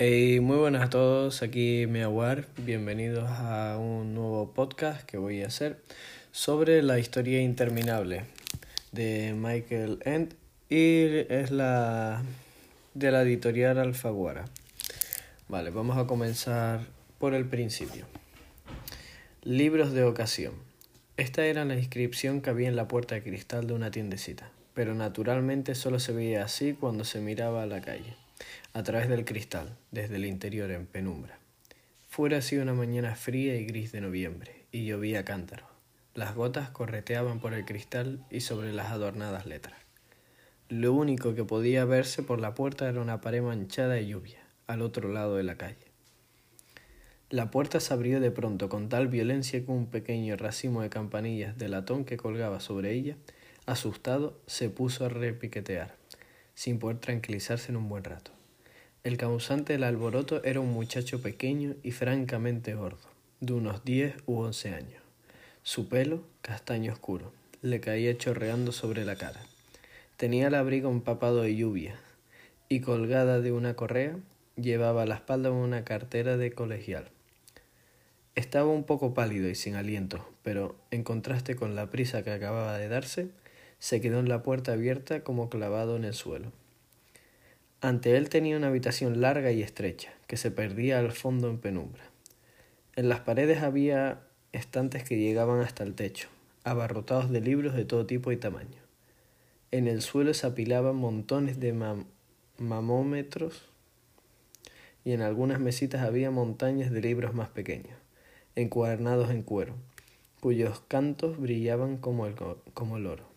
Muy buenas a todos, aquí Meawar, bienvenidos a un nuevo podcast que voy a hacer sobre la historia interminable de Michael End y es la de la editorial Alfaguara. Vale, vamos a comenzar por el principio. Libros de ocasión. Esta era la inscripción que había en la puerta de cristal de una tiendecita, pero naturalmente solo se veía así cuando se miraba a la calle a través del cristal, desde el interior en penumbra. Fuera hacía una mañana fría y gris de noviembre, y llovía cántaro. Las gotas correteaban por el cristal y sobre las adornadas letras. Lo único que podía verse por la puerta era una pared manchada de lluvia, al otro lado de la calle. La puerta se abrió de pronto con tal violencia que un pequeño racimo de campanillas de latón que colgaba sobre ella, asustado, se puso a repiquetear, sin poder tranquilizarse en un buen rato. El causante del alboroto era un muchacho pequeño y francamente gordo, de unos diez u once años. Su pelo, castaño oscuro, le caía chorreando sobre la cara. Tenía el abrigo empapado de lluvia y colgada de una correa llevaba a la espalda una cartera de colegial. Estaba un poco pálido y sin aliento, pero en contraste con la prisa que acababa de darse, se quedó en la puerta abierta como clavado en el suelo. Ante él tenía una habitación larga y estrecha, que se perdía al fondo en penumbra. En las paredes había estantes que llegaban hasta el techo, abarrotados de libros de todo tipo y tamaño. En el suelo se apilaban montones de mamómetros y en algunas mesitas había montañas de libros más pequeños, encuadernados en cuero, cuyos cantos brillaban como el, como el oro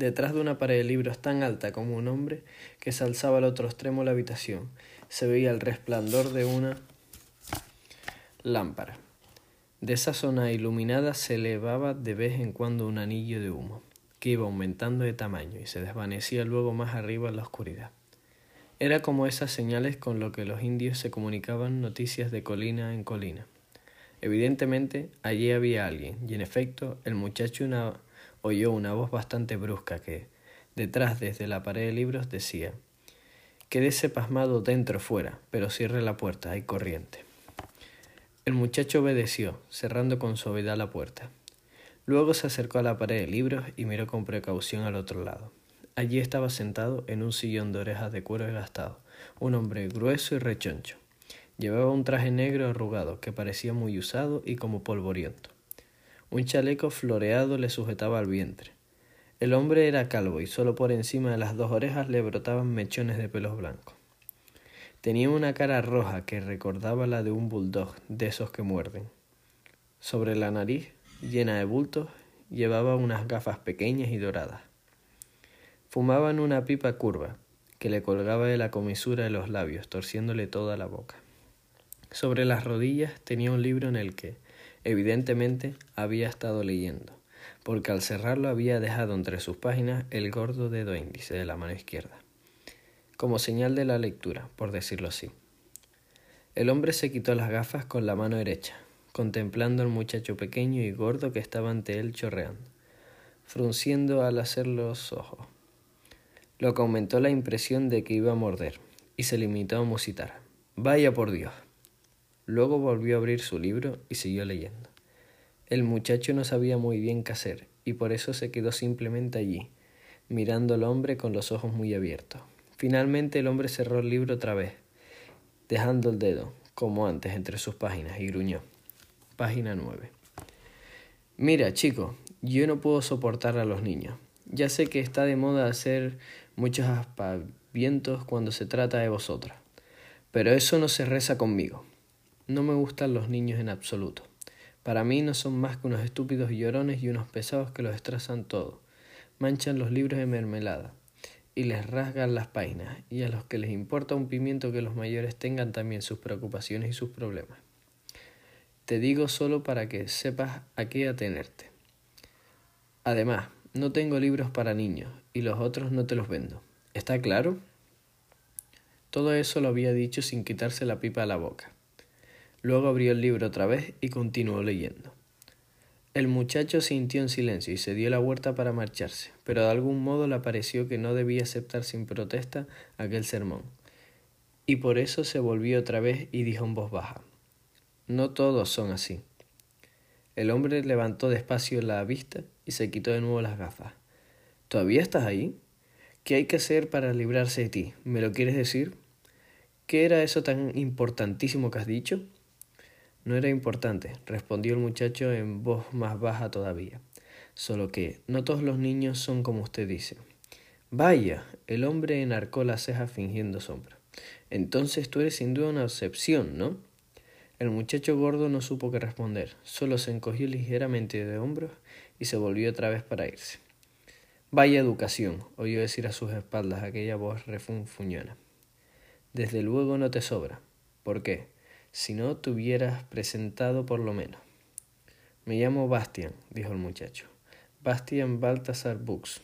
detrás de una pared de libros tan alta como un hombre que se alzaba al otro extremo de la habitación. Se veía el resplandor de una lámpara. De esa zona iluminada se elevaba de vez en cuando un anillo de humo, que iba aumentando de tamaño y se desvanecía luego más arriba en la oscuridad. Era como esas señales con lo que los indios se comunicaban noticias de colina en colina. Evidentemente, allí había alguien, y en efecto, el muchacho una oyó una voz bastante brusca que, detrás desde la pared de libros, decía Quédese pasmado dentro fuera, pero cierre la puerta, hay corriente. El muchacho obedeció, cerrando con suavidad la puerta. Luego se acercó a la pared de libros y miró con precaución al otro lado. Allí estaba sentado en un sillón de orejas de cuero gastado, un hombre grueso y rechoncho. Llevaba un traje negro arrugado que parecía muy usado y como polvoriento. Un chaleco floreado le sujetaba al vientre. El hombre era calvo y solo por encima de las dos orejas le brotaban mechones de pelos blancos. Tenía una cara roja que recordaba la de un bulldog, de esos que muerden. Sobre la nariz, llena de bultos, llevaba unas gafas pequeñas y doradas. Fumaba en una pipa curva, que le colgaba de la comisura de los labios, torciéndole toda la boca. Sobre las rodillas tenía un libro en el que, Evidentemente había estado leyendo, porque al cerrarlo había dejado entre sus páginas el gordo dedo índice de la mano izquierda, como señal de la lectura, por decirlo así. El hombre se quitó las gafas con la mano derecha, contemplando al muchacho pequeño y gordo que estaba ante él chorreando, frunciendo al hacer los ojos, lo que aumentó la impresión de que iba a morder, y se limitó a musitar. Vaya por Dios. Luego volvió a abrir su libro y siguió leyendo. El muchacho no sabía muy bien qué hacer, y por eso se quedó simplemente allí, mirando al hombre con los ojos muy abiertos. Finalmente el hombre cerró el libro otra vez, dejando el dedo, como antes, entre sus páginas, y gruñó. Página 9. Mira, chico, yo no puedo soportar a los niños. Ya sé que está de moda hacer muchos aspavientos cuando se trata de vosotras, pero eso no se reza conmigo. No me gustan los niños en absoluto. Para mí no son más que unos estúpidos llorones y unos pesados que los destrozan todo. Manchan los libros de mermelada y les rasgan las páginas, y a los que les importa un pimiento que los mayores tengan también sus preocupaciones y sus problemas. Te digo solo para que sepas a qué atenerte. Además, no tengo libros para niños y los otros no te los vendo. ¿Está claro? Todo eso lo había dicho sin quitarse la pipa a la boca. Luego abrió el libro otra vez y continuó leyendo. El muchacho sintió en silencio y se dio la vuelta para marcharse, pero de algún modo le pareció que no debía aceptar sin protesta aquel sermón, y por eso se volvió otra vez y dijo en voz baja No todos son así. El hombre levantó despacio la vista y se quitó de nuevo las gafas. ¿Todavía estás ahí? ¿Qué hay que hacer para librarse de ti? ¿Me lo quieres decir? ¿Qué era eso tan importantísimo que has dicho? No era importante, respondió el muchacho en voz más baja todavía. Solo que no todos los niños son como usted dice. Vaya, el hombre enarcó las cejas fingiendo sombra. Entonces tú eres sin duda una excepción, ¿no? El muchacho gordo no supo qué responder, solo se encogió ligeramente de hombros y se volvió otra vez para irse. Vaya educación, oyó decir a sus espaldas aquella voz refunfuñona. Desde luego no te sobra. ¿Por qué? Si no te hubieras presentado por lo menos. Me llamo Bastian, dijo el muchacho. Bastian Baltasar Bux.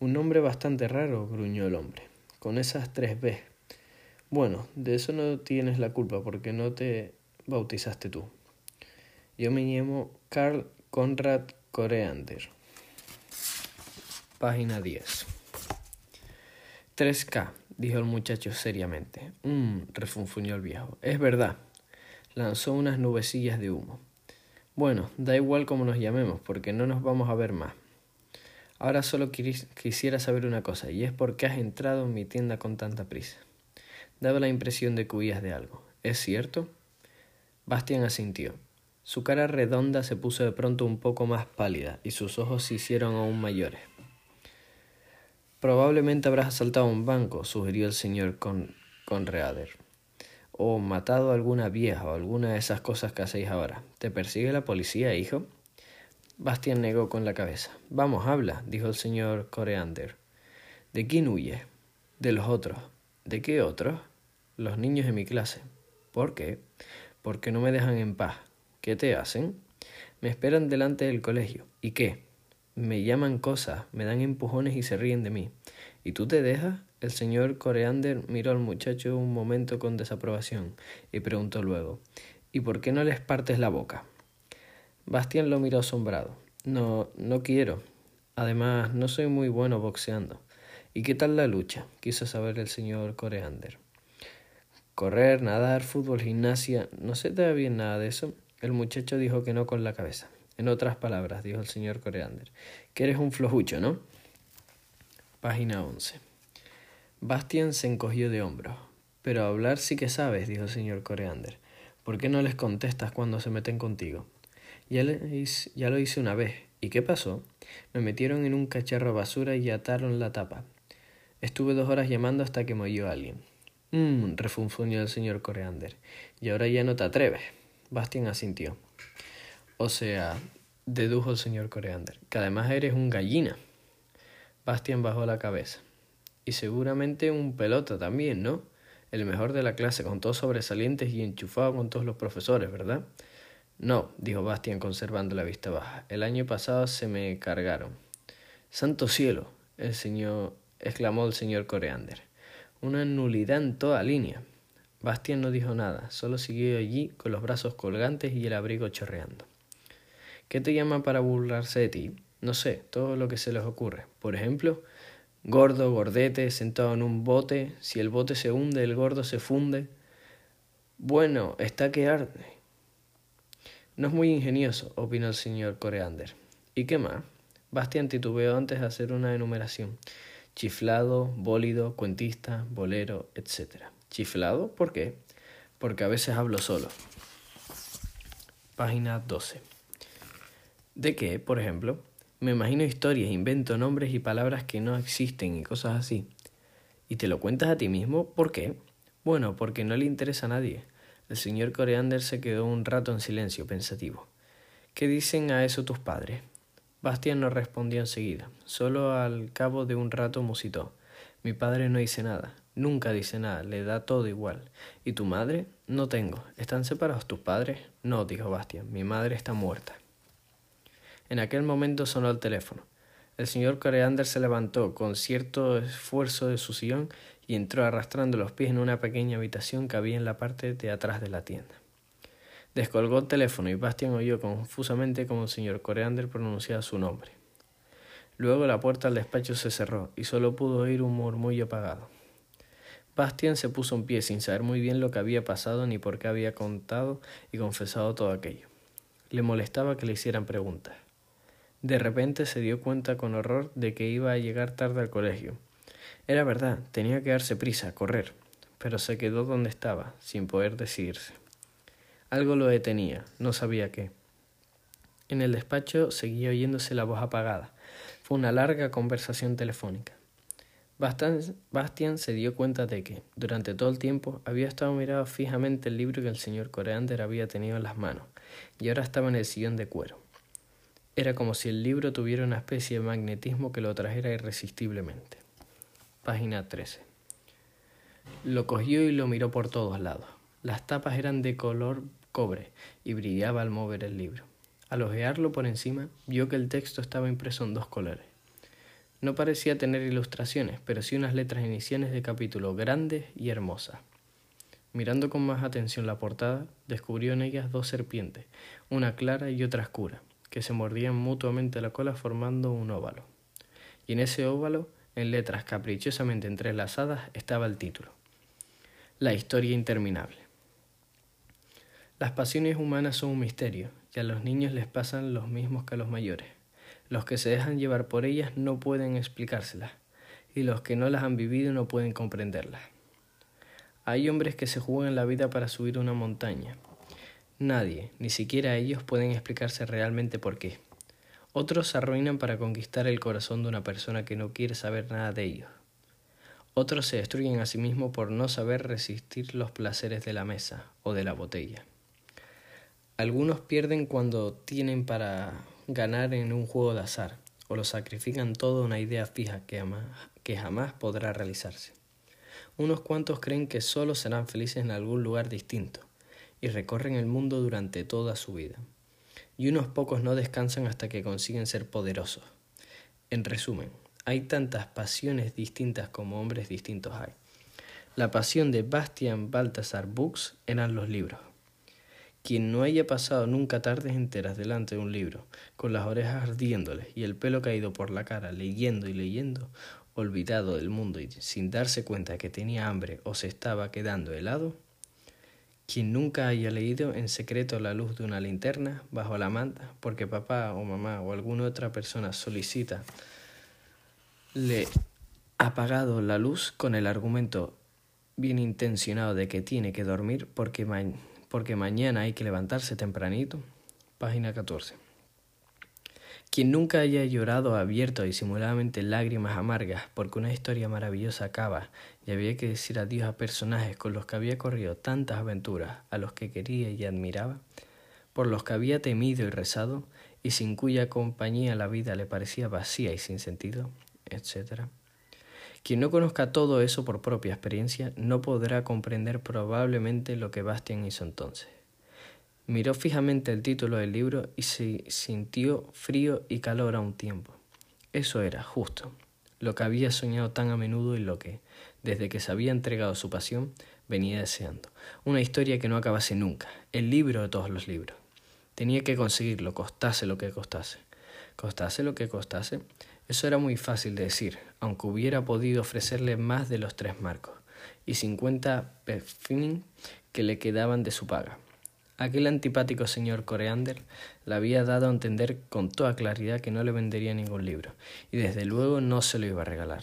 Un nombre bastante raro, gruñó el hombre, con esas tres B. Bueno, de eso no tienes la culpa porque no te bautizaste tú. Yo me llamo Carl Conrad Coreander. Página 10. 3K dijo el muchacho seriamente. Mmm, refunfuñó el viejo. Es verdad. Lanzó unas nubecillas de humo. Bueno, da igual cómo nos llamemos, porque no nos vamos a ver más. Ahora solo quisiera saber una cosa, y es por qué has entrado en mi tienda con tanta prisa. Daba la impresión de que huías de algo. ¿Es cierto? Bastian asintió. Su cara redonda se puso de pronto un poco más pálida y sus ojos se hicieron aún mayores. Probablemente habrás asaltado un banco, sugirió el señor Con Conreader. O matado a alguna vieja o alguna de esas cosas que hacéis ahora. ¿Te persigue la policía, hijo? Bastian negó con la cabeza. Vamos, habla, dijo el señor Coreander. ¿De quién huye? De los otros. ¿De qué otros? Los niños de mi clase. ¿Por qué? Porque no me dejan en paz. ¿Qué te hacen? Me esperan delante del colegio. ¿Y qué? Me llaman cosas, me dan empujones y se ríen de mí. ¿Y tú te dejas? El señor Coreander miró al muchacho un momento con desaprobación y preguntó luego ¿Y por qué no les partes la boca? Bastián lo miró asombrado. No, no quiero. Además, no soy muy bueno boxeando. ¿Y qué tal la lucha? quiso saber el señor Coreander. Correr, nadar, fútbol, gimnasia. ¿No se te da bien nada de eso? El muchacho dijo que no con la cabeza. En otras palabras, dijo el señor Coreander, que eres un flojucho, ¿no? Página 11. Bastian se encogió de hombros. Pero hablar sí que sabes, dijo el señor Coreander. ¿Por qué no les contestas cuando se meten contigo? Ya, ya lo hice una vez. ¿Y qué pasó? Me metieron en un cacharro basura y ataron la tapa. Estuve dos horas llamando hasta que me alguien. Mmm, refunfuñó el señor Coreander. Y ahora ya no te atreves. Bastian asintió. O sea, dedujo el señor Coreander, que además eres un gallina. Bastian bajó la cabeza. Y seguramente un pelota también, ¿no? El mejor de la clase, con todos sobresalientes y enchufado con todos los profesores, ¿verdad? No, dijo Bastian conservando la vista baja. El año pasado se me cargaron. Santo cielo, el señor exclamó el señor Coreander. Una nulidad en toda línea. Bastian no dijo nada, solo siguió allí con los brazos colgantes y el abrigo chorreando. ¿Qué te llama para burlarse de ti? No sé, todo lo que se les ocurre. Por ejemplo, gordo, gordete, sentado en un bote, si el bote se hunde, el gordo se funde. Bueno, está que arde. No es muy ingenioso, opinó el señor Coreander. ¿Y qué más? Bastian titubeó antes de hacer una enumeración. Chiflado, bólido, cuentista, bolero, etc. ¿Chiflado? ¿Por qué? Porque a veces hablo solo. Página 12. ¿De qué, por ejemplo? Me imagino historias, invento nombres y palabras que no existen y cosas así. ¿Y te lo cuentas a ti mismo? ¿Por qué? Bueno, porque no le interesa a nadie. El señor Coreander se quedó un rato en silencio, pensativo. ¿Qué dicen a eso tus padres? Bastian no respondió enseguida. Solo al cabo de un rato musitó. Mi padre no dice nada. Nunca dice nada. Le da todo igual. ¿Y tu madre? No tengo. ¿Están separados tus padres? No, dijo Bastian. Mi madre está muerta. En aquel momento sonó el teléfono. El señor Coreander se levantó con cierto esfuerzo de su sillón y entró arrastrando los pies en una pequeña habitación que había en la parte de atrás de la tienda. Descolgó el teléfono y Bastian oyó confusamente como el señor Coreander pronunciaba su nombre. Luego la puerta del despacho se cerró y solo pudo oír un murmullo apagado. Bastian se puso en pie sin saber muy bien lo que había pasado ni por qué había contado y confesado todo aquello. Le molestaba que le hicieran preguntas. De repente se dio cuenta con horror de que iba a llegar tarde al colegio. Era verdad, tenía que darse prisa, correr, pero se quedó donde estaba, sin poder decidirse. Algo lo detenía, no sabía qué. En el despacho seguía oyéndose la voz apagada. Fue una larga conversación telefónica. Bastian se dio cuenta de que, durante todo el tiempo, había estado mirando fijamente el libro que el señor Coreander había tenido en las manos, y ahora estaba en el sillón de cuero. Era como si el libro tuviera una especie de magnetismo que lo trajera irresistiblemente. Página 13. Lo cogió y lo miró por todos lados. Las tapas eran de color cobre y brillaba al mover el libro. Al ojearlo por encima, vio que el texto estaba impreso en dos colores. No parecía tener ilustraciones, pero sí unas letras iniciales de capítulo grandes y hermosas. Mirando con más atención la portada, descubrió en ellas dos serpientes, una clara y otra oscura, que se mordían mutuamente la cola formando un óvalo. Y en ese óvalo, en letras caprichosamente entrelazadas, estaba el título. La historia interminable. Las pasiones humanas son un misterio, y a los niños les pasan los mismos que a los mayores. Los que se dejan llevar por ellas no pueden explicárselas, y los que no las han vivido no pueden comprenderlas. Hay hombres que se juegan la vida para subir una montaña. Nadie, ni siquiera ellos, pueden explicarse realmente por qué. Otros se arruinan para conquistar el corazón de una persona que no quiere saber nada de ellos. Otros se destruyen a sí mismos por no saber resistir los placeres de la mesa o de la botella. Algunos pierden cuando tienen para ganar en un juego de azar, o lo sacrifican todo a una idea fija que, que jamás podrá realizarse. Unos cuantos creen que solo serán felices en algún lugar distinto, y recorren el mundo durante toda su vida. Y unos pocos no descansan hasta que consiguen ser poderosos. En resumen, hay tantas pasiones distintas como hombres distintos hay. La pasión de Bastian Balthasar Bux eran los libros. Quien no haya pasado nunca tardes enteras delante de un libro, con las orejas ardiéndole y el pelo caído por la cara, leyendo y leyendo, olvidado del mundo y sin darse cuenta que tenía hambre o se estaba quedando helado, quien nunca haya leído en secreto la luz de una linterna bajo la manta porque papá o mamá o alguna otra persona solicita le ha apagado la luz con el argumento bien intencionado de que tiene que dormir porque porque mañana hay que levantarse tempranito. Página 14. Quien nunca haya llorado abierto y disimuladamente lágrimas amargas porque una historia maravillosa acaba había que decir adiós a personajes con los que había corrido tantas aventuras, a los que quería y admiraba, por los que había temido y rezado, y sin cuya compañía la vida le parecía vacía y sin sentido, etc. Quien no conozca todo eso por propia experiencia no podrá comprender probablemente lo que Bastian hizo entonces. Miró fijamente el título del libro y se sintió frío y calor a un tiempo. Eso era, justo, lo que había soñado tan a menudo y lo que, desde que se había entregado su pasión, venía deseando. Una historia que no acabase nunca, el libro de todos los libros. Tenía que conseguirlo, costase lo que costase. Costase lo que costase, eso era muy fácil de decir, aunque hubiera podido ofrecerle más de los tres marcos y cincuenta perfin que le quedaban de su paga. Aquel antipático señor Coreander le había dado a entender con toda claridad que no le vendería ningún libro, y desde luego no se lo iba a regalar.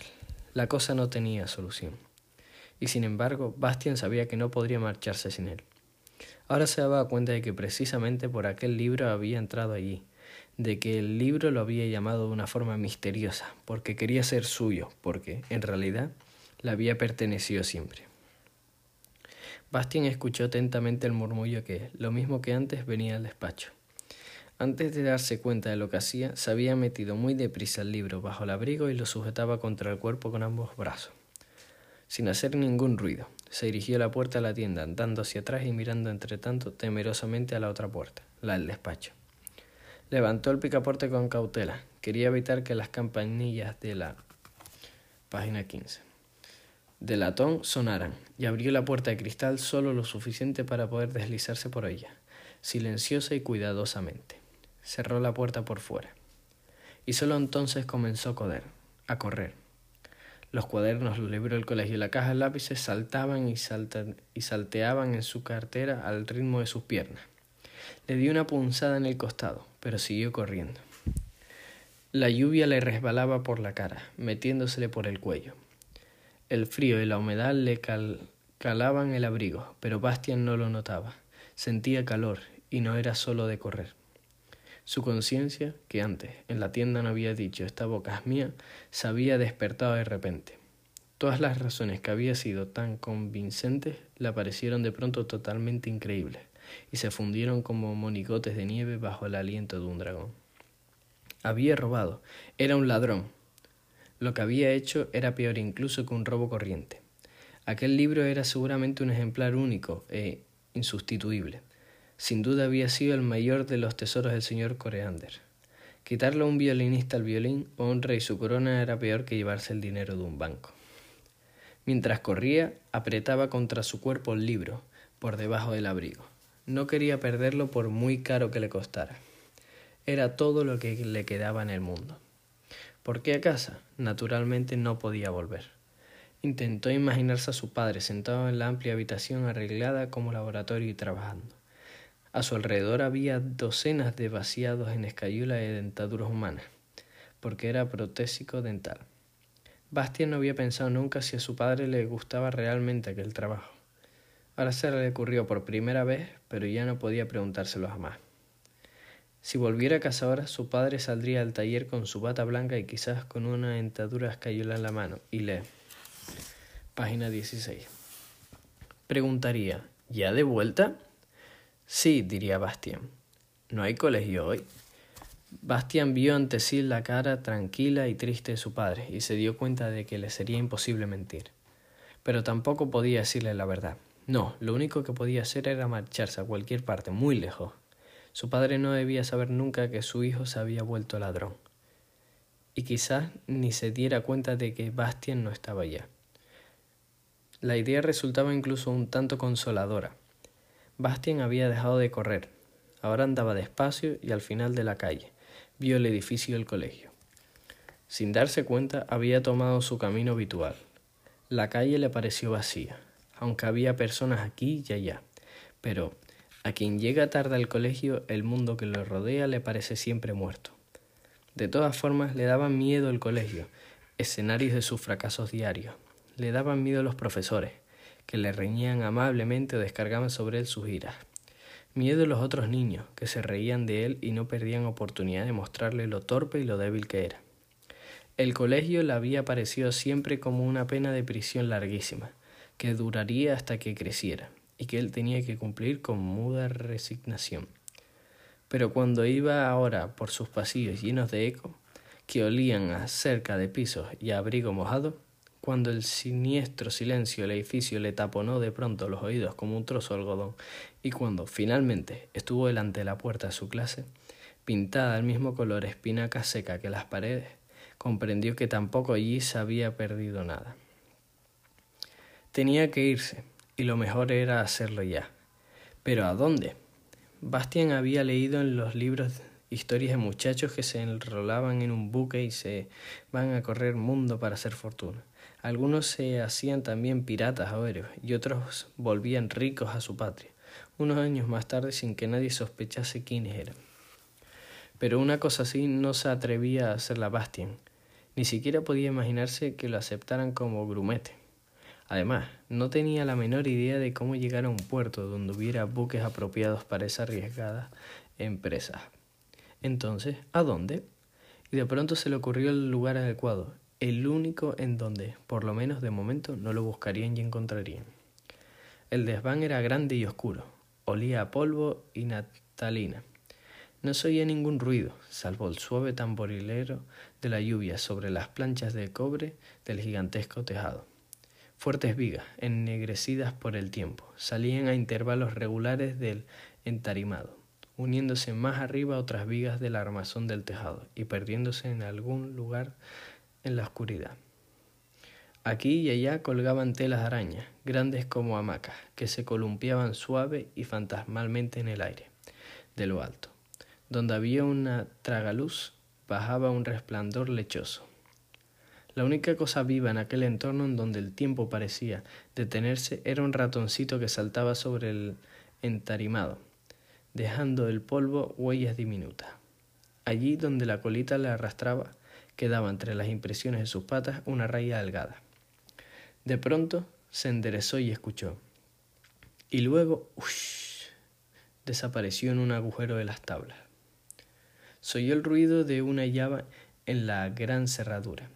La cosa no tenía solución. Y sin embargo, Bastian sabía que no podría marcharse sin él. Ahora se daba cuenta de que precisamente por aquel libro había entrado allí, de que el libro lo había llamado de una forma misteriosa, porque quería ser suyo, porque, en realidad, le había pertenecido siempre. Bastian escuchó atentamente el murmullo que, lo mismo que antes, venía al despacho. Antes de darse cuenta de lo que hacía, se había metido muy deprisa el libro bajo el abrigo y lo sujetaba contra el cuerpo con ambos brazos. Sin hacer ningún ruido, se dirigió a la puerta de la tienda, andando hacia atrás y mirando entre tanto temerosamente a la otra puerta, la del despacho. Levantó el picaporte con cautela. Quería evitar que las campanillas de la página 15 de latón sonaran y abrió la puerta de cristal solo lo suficiente para poder deslizarse por ella, silenciosa y cuidadosamente. Cerró la puerta por fuera. Y solo entonces comenzó a correr, a correr. Los cuadernos, los libros del colegio la caja de lápices saltaban y, y salteaban en su cartera al ritmo de sus piernas. Le dio una punzada en el costado, pero siguió corriendo. La lluvia le resbalaba por la cara, metiéndosele por el cuello. El frío y la humedad le calaban el abrigo, pero Bastian no lo notaba. Sentía calor y no era solo de correr. Su conciencia, que antes en la tienda no había dicho esta boca es mía, se había despertado de repente. Todas las razones que había sido tan convincentes le parecieron de pronto totalmente increíbles y se fundieron como monigotes de nieve bajo el aliento de un dragón. Había robado, era un ladrón. Lo que había hecho era peor incluso que un robo corriente. Aquel libro era seguramente un ejemplar único e insustituible. Sin duda había sido el mayor de los tesoros del señor Coreander. Quitarle a un violinista el violín o un rey su corona era peor que llevarse el dinero de un banco. Mientras corría, apretaba contra su cuerpo el libro, por debajo del abrigo. No quería perderlo por muy caro que le costara. Era todo lo que le quedaba en el mundo. ¿Por qué a casa? Naturalmente no podía volver. Intentó imaginarse a su padre sentado en la amplia habitación arreglada como laboratorio y trabajando. A su alrededor había docenas de vaciados en escayula de dentaduras humanas, porque era protésico dental. Bastian no había pensado nunca si a su padre le gustaba realmente aquel trabajo. Ahora se le ocurrió por primera vez, pero ya no podía preguntárselo jamás. Si volviera a casa ahora, su padre saldría al taller con su bata blanca y quizás con una dentadura escayola en la mano, y lee. Página 16. Preguntaría, ¿ya de vuelta? Sí, diría Bastian. ¿No hay colegio hoy? Bastian vio ante sí la cara tranquila y triste de su padre y se dio cuenta de que le sería imposible mentir. Pero tampoco podía decirle la verdad. No, lo único que podía hacer era marcharse a cualquier parte, muy lejos. Su padre no debía saber nunca que su hijo se había vuelto ladrón. Y quizás ni se diera cuenta de que Bastian no estaba allá. La idea resultaba incluso un tanto consoladora. Bastian había dejado de correr. Ahora andaba despacio y al final de la calle vio el edificio del colegio. Sin darse cuenta, había tomado su camino habitual. La calle le pareció vacía, aunque había personas aquí y allá. Pero a quien llega tarde al colegio, el mundo que lo rodea le parece siempre muerto. De todas formas, le daban miedo el colegio, escenarios de sus fracasos diarios. Le daban miedo los profesores, que le reñían amablemente o descargaban sobre él sus iras. Miedo a los otros niños, que se reían de él y no perdían oportunidad de mostrarle lo torpe y lo débil que era. El colegio le había parecido siempre como una pena de prisión larguísima, que duraría hasta que creciera, y que él tenía que cumplir con muda resignación. Pero cuando iba ahora por sus pasillos llenos de eco, que olían a cerca de pisos y abrigo mojado, cuando el siniestro silencio del edificio le taponó de pronto los oídos como un trozo de algodón, y cuando finalmente estuvo delante de la puerta de su clase, pintada del mismo color espinaca seca que las paredes, comprendió que tampoco allí se había perdido nada. Tenía que irse, y lo mejor era hacerlo ya. Pero ¿a dónde? Bastian había leído en los libros historias de muchachos que se enrolaban en un buque y se van a correr mundo para hacer fortuna. Algunos se hacían también piratas aéreos y otros volvían ricos a su patria, unos años más tarde sin que nadie sospechase quiénes eran. Pero una cosa así no se atrevía a hacer la Bastian, ni siquiera podía imaginarse que lo aceptaran como grumete. Además, no tenía la menor idea de cómo llegar a un puerto donde hubiera buques apropiados para esa arriesgada empresa. Entonces, ¿a dónde? Y de pronto se le ocurrió el lugar adecuado, el único en donde, por lo menos de momento, no lo buscarían y encontrarían. El desván era grande y oscuro, olía a polvo y natalina. No se oía ningún ruido, salvo el suave tamborilero de la lluvia sobre las planchas de cobre del gigantesco tejado. Fuertes vigas, ennegrecidas por el tiempo, salían a intervalos regulares del entarimado, uniéndose más arriba otras vigas del armazón del tejado y perdiéndose en algún lugar en la oscuridad. Aquí y allá colgaban telas de araña, grandes como hamacas, que se columpiaban suave y fantasmalmente en el aire, de lo alto. Donde había una tragaluz, bajaba un resplandor lechoso. La única cosa viva en aquel entorno en donde el tiempo parecía detenerse era un ratoncito que saltaba sobre el entarimado, dejando del polvo huellas diminutas. Allí donde la colita le arrastraba, quedaba entre las impresiones de sus patas una raya delgada. De pronto se enderezó y escuchó. Y luego, uff, desapareció en un agujero de las tablas. Se oyó el ruido de una llave en la gran cerradura.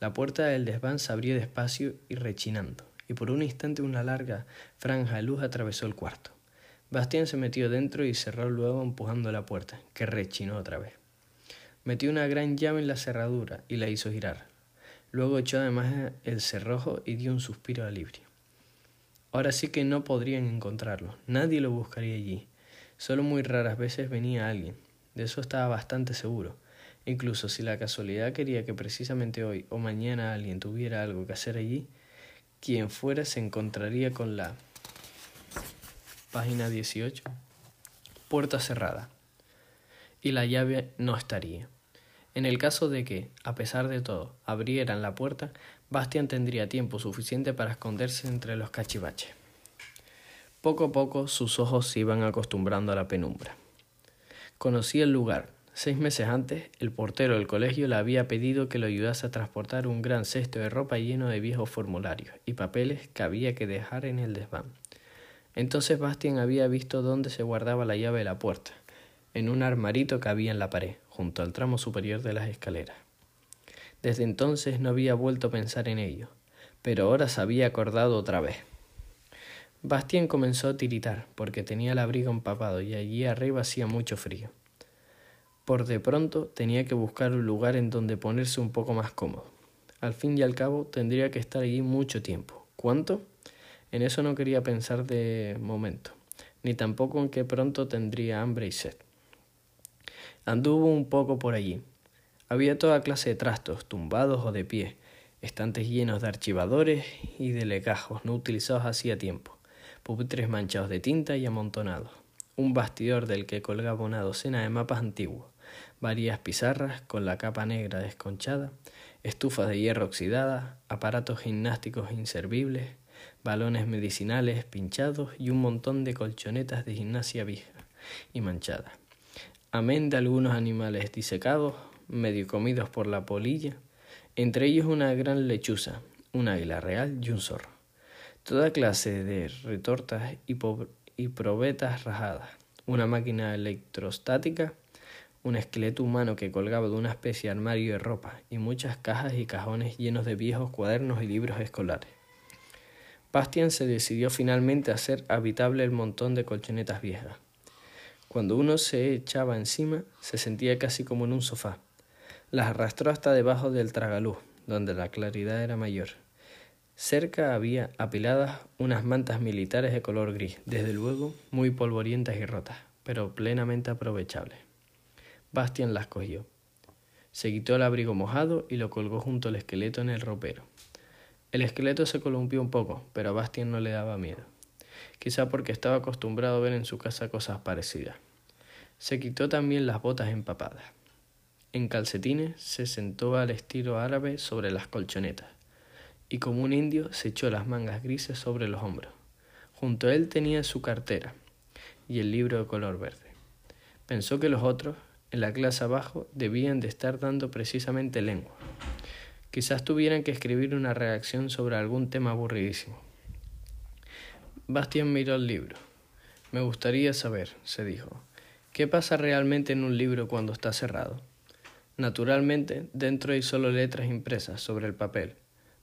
La puerta del desván se abrió despacio y rechinando, y por un instante una larga franja de luz atravesó el cuarto. Bastián se metió dentro y cerró luego empujando la puerta, que rechinó otra vez. Metió una gran llave en la cerradura y la hizo girar. Luego echó además el cerrojo y dio un suspiro alivio. Ahora sí que no podrían encontrarlo, nadie lo buscaría allí. Solo muy raras veces venía alguien, de eso estaba bastante seguro. Incluso si la casualidad quería que precisamente hoy o mañana alguien tuviera algo que hacer allí, quien fuera se encontraría con la página 18, puerta cerrada, y la llave no estaría. En el caso de que, a pesar de todo, abrieran la puerta, Bastian tendría tiempo suficiente para esconderse entre los cachivaches. Poco a poco sus ojos se iban acostumbrando a la penumbra. Conocía el lugar. Seis meses antes, el portero del colegio le había pedido que lo ayudase a transportar un gran cesto de ropa lleno de viejos formularios y papeles que había que dejar en el desván. Entonces Bastian había visto dónde se guardaba la llave de la puerta, en un armarito que había en la pared, junto al tramo superior de las escaleras. Desde entonces no había vuelto a pensar en ello, pero ahora se había acordado otra vez. Bastian comenzó a tiritar, porque tenía el abrigo empapado y allí arriba hacía mucho frío. Por de pronto tenía que buscar un lugar en donde ponerse un poco más cómodo. Al fin y al cabo tendría que estar allí mucho tiempo. ¿Cuánto? En eso no quería pensar de momento, ni tampoco en que pronto tendría hambre y sed. Anduvo un poco por allí. Había toda clase de trastos, tumbados o de pie, estantes llenos de archivadores y de legajos no utilizados hacía tiempo, pupitres manchados de tinta y amontonados, un bastidor del que colgaba una docena de mapas antiguos, varias pizarras con la capa negra desconchada, estufas de hierro oxidada, aparatos gimnásticos inservibles, balones medicinales pinchados y un montón de colchonetas de gimnasia vieja y manchadas. Amén de algunos animales disecados, medio comidos por la polilla, entre ellos una gran lechuza, un águila real y un zorro. Toda clase de retortas y, y probetas rajadas, una máquina electrostática, un esqueleto humano que colgaba de una especie de armario de ropa y muchas cajas y cajones llenos de viejos cuadernos y libros escolares. Bastian se decidió finalmente a hacer habitable el montón de colchonetas viejas. Cuando uno se echaba encima, se sentía casi como en un sofá. Las arrastró hasta debajo del tragaluz, donde la claridad era mayor. Cerca había apiladas unas mantas militares de color gris, desde luego muy polvorientas y rotas, pero plenamente aprovechables. Bastian las cogió. Se quitó el abrigo mojado y lo colgó junto al esqueleto en el ropero. El esqueleto se columpió un poco, pero a Bastian no le daba miedo, quizá porque estaba acostumbrado a ver en su casa cosas parecidas. Se quitó también las botas empapadas. En calcetines se sentó al estilo árabe sobre las colchonetas, y como un indio se echó las mangas grises sobre los hombros. Junto a él tenía su cartera y el libro de color verde. Pensó que los otros, en la clase abajo, debían de estar dando precisamente lengua. Quizás tuvieran que escribir una reacción sobre algún tema aburridísimo. Bastian miró el libro. Me gustaría saber, se dijo, ¿qué pasa realmente en un libro cuando está cerrado? Naturalmente, dentro hay solo letras impresas sobre el papel,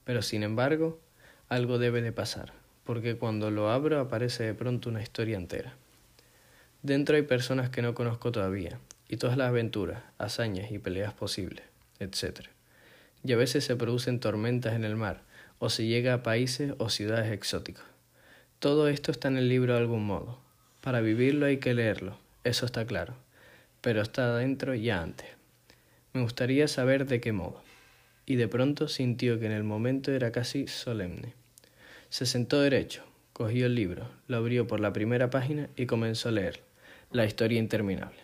pero sin embargo, algo debe de pasar, porque cuando lo abro aparece de pronto una historia entera. Dentro hay personas que no conozco todavía, y todas las aventuras, hazañas y peleas posibles, etc y a veces se producen tormentas en el mar, o se llega a países o ciudades exóticos. Todo esto está en el libro de algún modo. Para vivirlo hay que leerlo, eso está claro, pero está adentro ya antes. Me gustaría saber de qué modo. Y de pronto sintió que en el momento era casi solemne. Se sentó derecho, cogió el libro, lo abrió por la primera página y comenzó a leer la historia interminable.